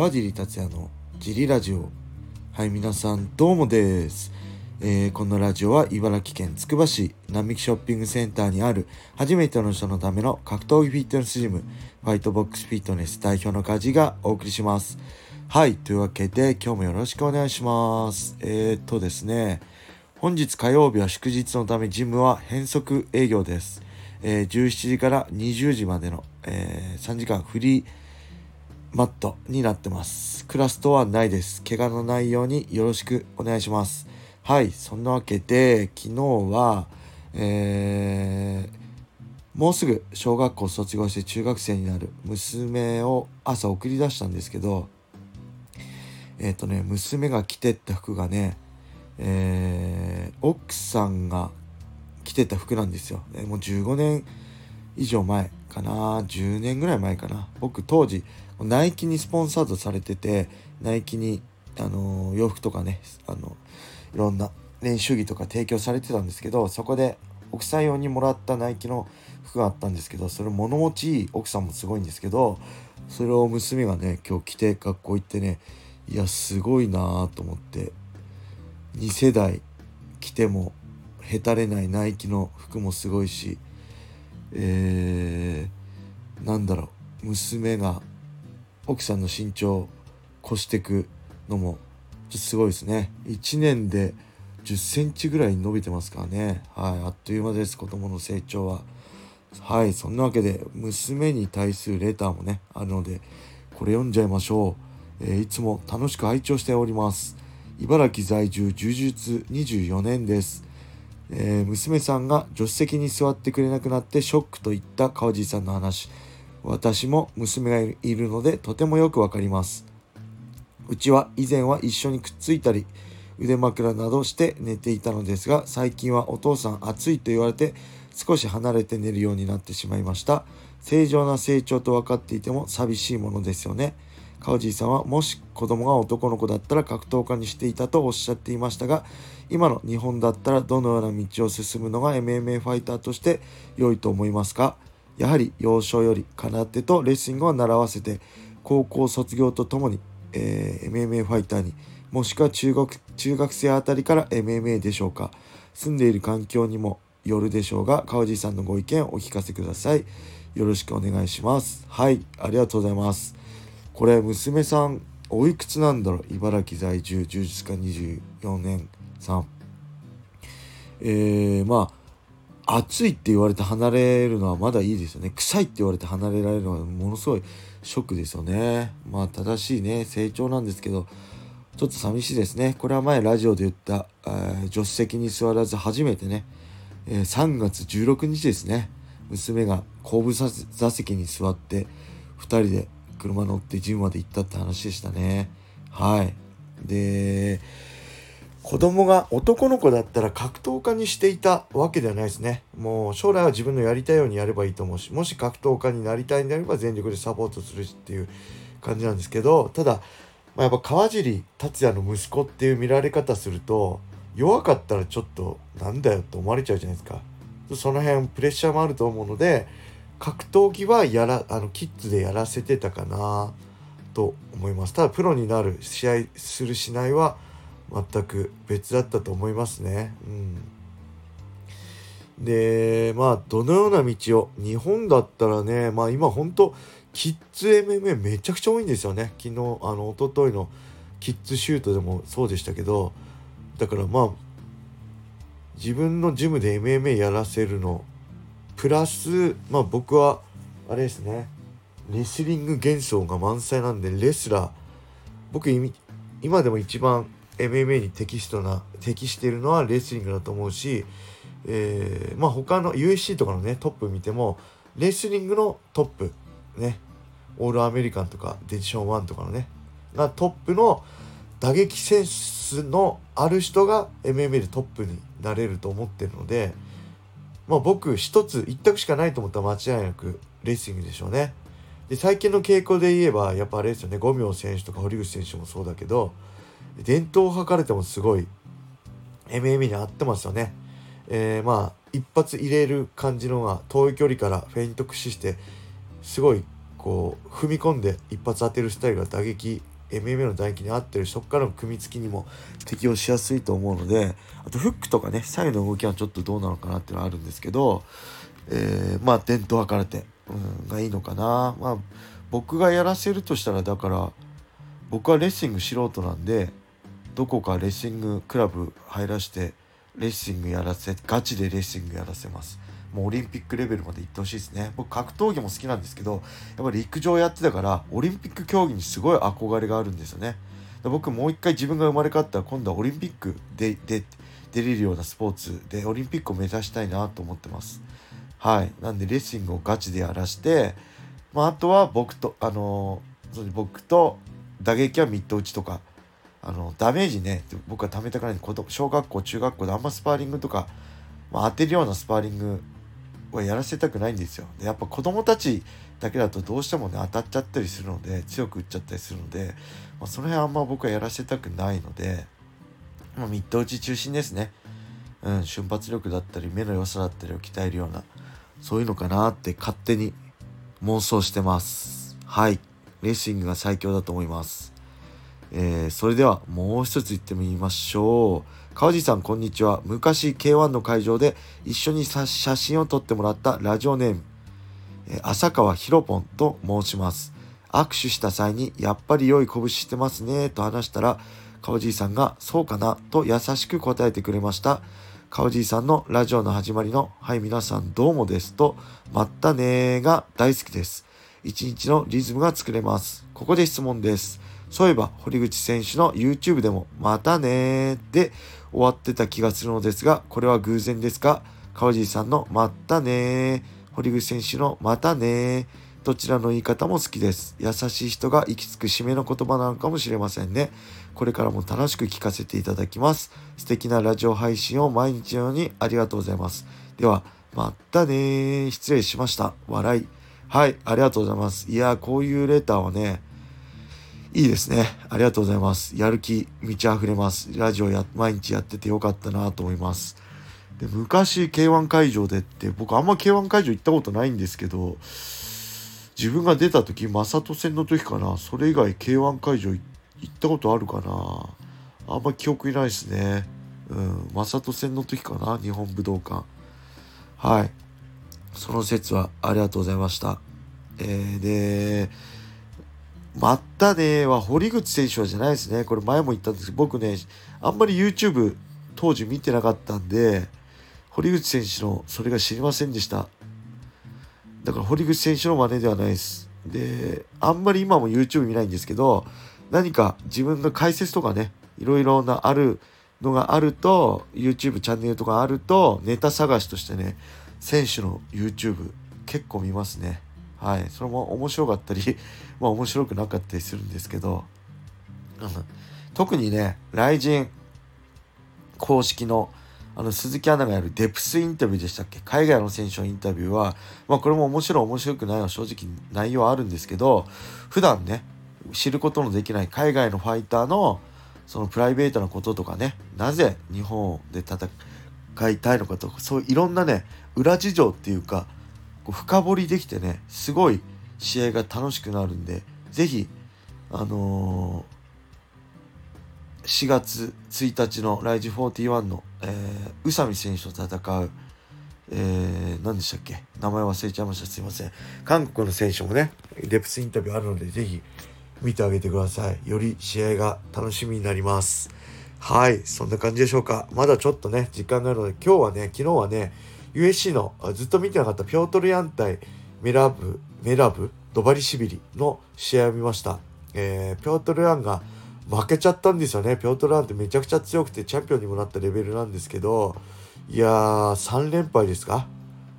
川尻達也のジリラジオ。はい皆さんどうもです、えー、このラジオは茨城県つくば市並木ショッピングセンターにある初めての人のための格闘技フィットネスジムファイトボックスフィットネス代表のカジがお送りします。はいというわけで今日もよろしくお願いします。えー、っとですね本日火曜日は祝日のためジムは変則営業です、えー、17時から20時までの、え、3時間フリーマットになってます。クラストはないです。怪我のないようによろしくお願いします。はい、そんなわけで、昨日は、えー、もうすぐ小学校卒業して中学生になる娘を朝送り出したんですけど、えっ、ー、とね、娘が着てった服がね、えー、奥さんが着てた服なんですよ。もう15年以上前かな10年ぐらい前かな僕当時ナイキにスポンサードされててナイキにあの洋服とかねあのいろんな練習着とか提供されてたんですけどそこで奥さん用にもらったナイキの服があったんですけどそれ物持ちいい奥さんもすごいんですけどそれを娘がね今日着て学校行ってねいやすごいなぁと思って2世代着てもへたれないナイキの服もすごいしえー、なんだろう娘が奥さんの身長を越していくのもすごいですね。1年で10センチぐらい伸びてますからね。はいあっという間です。子供の成長は。はいそんなわけで娘に対するレターもねあるのでこれ読んじゃいましょう、えー、いつも楽しく拝聴しております。茨城在住柔術24年です。えー、娘さんが助手席に座ってくれなくなってショックといった川地さんの話。私も娘がいるのでとてもよくわかります。うちは以前は一緒にくっついたり腕枕などして寝ていたのですが最近はお父さん暑いと言われて少し離れて寝るようになってしまいました。正常な成長と分かっていても寂しいものですよね。川地さんはもし子供が男の子だったら格闘家にしていたとおっしゃっていましたが今の日本だったらどのような道を進むのが MMA ファイターとして良いと思いますか？やはり幼少より空手とレスリングを習わせて高校卒業とともに、えー、MMA ファイターにもしくは中学中学生あたりから MMA でしょうか。住んでいる環境にもよるでしょうが川地さんのご意見をお聞かせください。よろしくお願いします。はいありがとうございます。これ娘さんおいくつなんだろう？茨城在住充実家24年さん。えー、まあ暑いって言われて離れるのはまだいいですよね臭いって言われて離れられるのはものすごいショックですよねまあ正しいね成長なんですけどちょっと寂しいですねこれは前ラジオで言った、えー、助手席に座らず初めてね、えー、3月16日ですね娘が後部座席に座って2人で車乗ってジムまで行ったって話でしたね。はい。で、子供が男の子だったら格闘家にしていたわけではないですね。もう将来は自分のやりたいようにやればいいと思うし、もし格闘家になりたいんであれば全力でサポートするしっていう感じなんですけど、ただ、まあ、やっぱ川尻達也の息子っていう見られ方すると、弱かったらちょっとなんだよって思われちゃうじゃないですか。その辺プレッシャーもあると思うので、格闘技はやらあのキッズでやらせてたかなと思いますただプロになる試合するしないは全く別だったと思いますね。うん、でまあどのような道を日本だったらねまあ今ほんとキッズ MMA めちゃくちゃ多いんですよね昨日あの一昨日のキッズシュートでもそうでしたけどだからまあ自分のジムで MMA やらせるのプラスまあ僕はあれですねレスリング幻想が満載なんでレスラー僕今でも一番 MMA に適しな適しているのはレスリングだと思うし、えー、まあ他の USC とかのねトップ見てもレスリングのトップねオールアメリカンとかデジション1とかのねがトップの打撃センスのある人が MMA でトップになれると思ってるので、まあ、僕一つ一択しかないと思ったら間違いなくレーシングでしょうね。で最近の傾向で言えばやっぱあれですよね五明選手とか堀口選手もそうだけど伝統を図れてもすごい MMA に合ってますよね。えー、まあ一発入れる感じのが遠い距離からフェイント駆使してすごいこう踏み込んで一発当てるスタイルが打撃 MMA の唾液に合ってるそこからの組み付きにも適用しやすいと思うのであとフックとかね左右の動きはちょっとどうなのかなっていうのはあるんですけど、えー、まあ伝統派空手、うん、がいいのかなまあ僕がやらせるとしたらだから僕はレッシング素人なんでどこかレッシングクラブ入らしてレッシングやらせガチでレッシングやらせます。もうオリンピックレベルまで行ってほしいですね。僕格闘技も好きなんですけどやっぱり陸上やってたからオリンピック競技にすごい憧れがあるんですよね。で僕もう一回自分が生まれ変わったら今度はオリンピックでで出れるようなスポーツでオリンピックを目指したいなと思ってます。はい。なんでレッシングをガチでやらしてまあ、あとは僕とあの僕と打撃はミット打ちとかあのダメージね僕は貯めたくない子供小学校中学校であんまスパーリングとか、まあ、当てるようなスパーリングはやらせたくないんですよ。でやっぱ子供たちだけだとどうしてもね当たっちゃったりするので強く打っちゃったりするので、まあ、その辺あんま僕はやらせたくないので、まあ、ミット打ち中心ですね、うん、瞬発力だったり目の良さだったりを鍛えるようなそういうのかなって勝手に妄想してます。はい。レーシングが最強だと思います。えー、それではもう一つ言ってみましょう。川地さんこんにちは。昔 K1 の会場で一緒に写真を撮ってもらったラジオネーム、えー、浅川ひろぽんと申します。握手した際にやっぱり良い拳してますねと話したら川地さんがそうかなと優しく答えてくれました。川地さんのラジオの始まりのはい皆さんどうもです。とまったねが大好きです。一日のリズムが作れます。ここで質問です。そういえば、堀口選手の YouTube でも、またねーで終わってた気がするのですが、これは偶然ですか？川尻さんのまたねー、堀口選手のまたねー、どちらの言い方も好きです。優しい人が行き着く締めの言葉なのかもしれませんね。これからも楽しく聞かせていただきます。素敵なラジオ配信を毎日のようにありがとうございます。では、またねー。失礼しました。笑い。はい、ありがとうございます。いやこういうレターはね、いいですね。ありがとうございます。やる気満ち溢れます。ラジオや、毎日やっててよかったなと思います。で、昔 K1 会場でって、僕あんま K1 会場行ったことないんですけど、自分が出た時、マサト戦の時かな。それ以外 K1 会場行ったことあるかな。あんま記憶いないですね。うん、マサト戦の時かな。日本武道館。はい。その説はありがとうございました。えー、で、まったねは堀口選手はじゃないですね。これ前も言ったんですけど、僕ね、あんまり YouTube 当時見てなかったんで、堀口選手のそれが知りませんでした。だから堀口選手の真似ではないです。で、あんまり今も YouTube 見ないんですけど、何か自分が解説とかね、いろいろなあるのがあると、YouTube チャンネルとかあると、ネタ探しとしてね、選手の YouTube 結構見ますね。はい、それも面白かったり まあ面白くなかったりするんですけど、うん、特にね雷神公式のあの鈴木アナがやるデプスインタビューでしたっけ？海外の選手のインタビューは、まあ、これも面白い面白くないのは正直内容はあるんですけど普段ね知ることのできない海外のファイターのそのプライベートなこととかねなぜ日本で戦いたいのかとかそういういろんなね裏事情っていうか深掘りできてねすごい試合が楽しくなるんで是非あのー、4月1日のライジ41の、えー、宇佐美選手と戦う、えー、何でしたっけ？名前忘れちゃいました。すいません。韓国の選手もねデプスインタビューあるので是非見てあげてください。より試合が楽しみになります。はい。そんな感じでしょうか。まだちょっとね時間があるので今日はね昨日はね USC のずっと見てなかったピョートルヤン対メラブ、メラブ、ドバリシビリの試合を見ました。えー、ピョートルヤンが負けちゃったんですよね。ピョートルヤンってめちゃくちゃ強くてチャンピオンにもなったレベルなんですけど、いやー、3連敗ですか？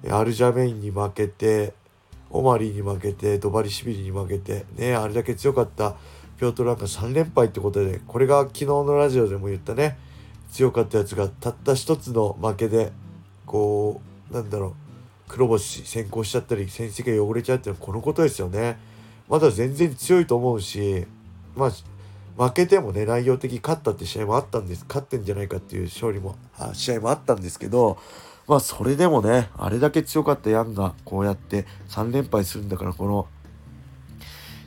アルジャメインに負けて、オマリーに負けて、ドバリシビリに負けて、ね、あれだけ強かったピョートルヤンが3連敗ってことで、これが昨日のラジオでも言ったね、強かったやつがたった一つの負けでこうなんだろう黒星先行しちゃったり戦績が汚れちゃうっていうのはこのことですよね。まだ全然強いと思うしまあ負けてもね内容的勝ったって試合もあったんです勝ってんじゃないかっていう勝利もあ試合もあったんですけどまあそれでもねあれだけ強かったヤンがこうやって3連敗するんだからこの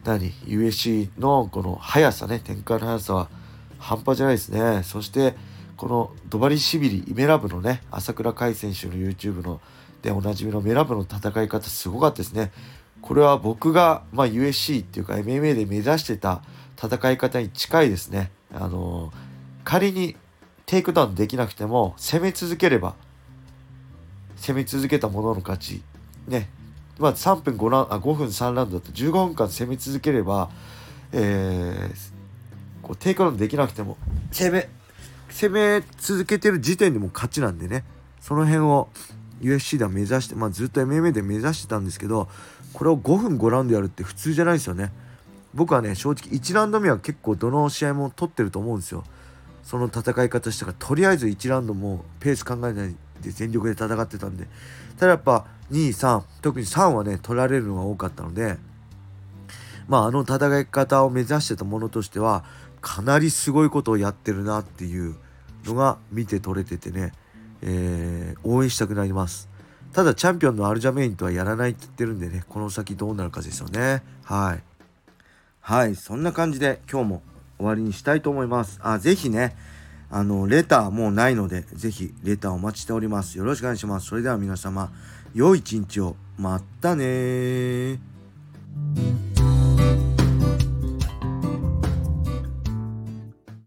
何 USC のこの速さね展開の速さは半端じゃないですねそしてこのドバリシビリイメラブのね朝倉海選手の YouTube のでおなじみのメラブの戦い方すごかったですね。これは僕が、まあ、 UFC っていうか MMA で目指してた戦い方に近いですね。あの仮にテイクダウンできなくても攻め続ければ攻め続けたものの勝ちね。まあ、3分5ランあ5分3ラウンドだと15分間攻め続ければ、えー、こうテイクダウンできなくても攻め攻め続けてる時点でも勝ちなんでね。その辺を USC では目指して、まあ、ずっと MMA で目指してたんですけどこれを5分5ラウンドやるって普通じゃないですよね。僕はね正直1ラウンド目は結構どの試合も取ってると思うんですよ。その戦い方したからとりあえず1ラウンドもペース考えないで全力で戦ってたんで。ただやっぱ23特に3はね取られるのが多かったのでまああの戦い方を目指してたものとしてはかなりすごいことをやってるなっていうのが見て取れててね、えー、応援したくなります。ただチャンピオンのアルジャメインとはやらないって言ってるんでねこの先どうなるかですよね。はい。はいそんな感じで今日も終わりにしたいと思います。あ是非ねあのレターもうないので是非レターお待ちしております。よろしくお願いします。それでは皆様良い一日を。またね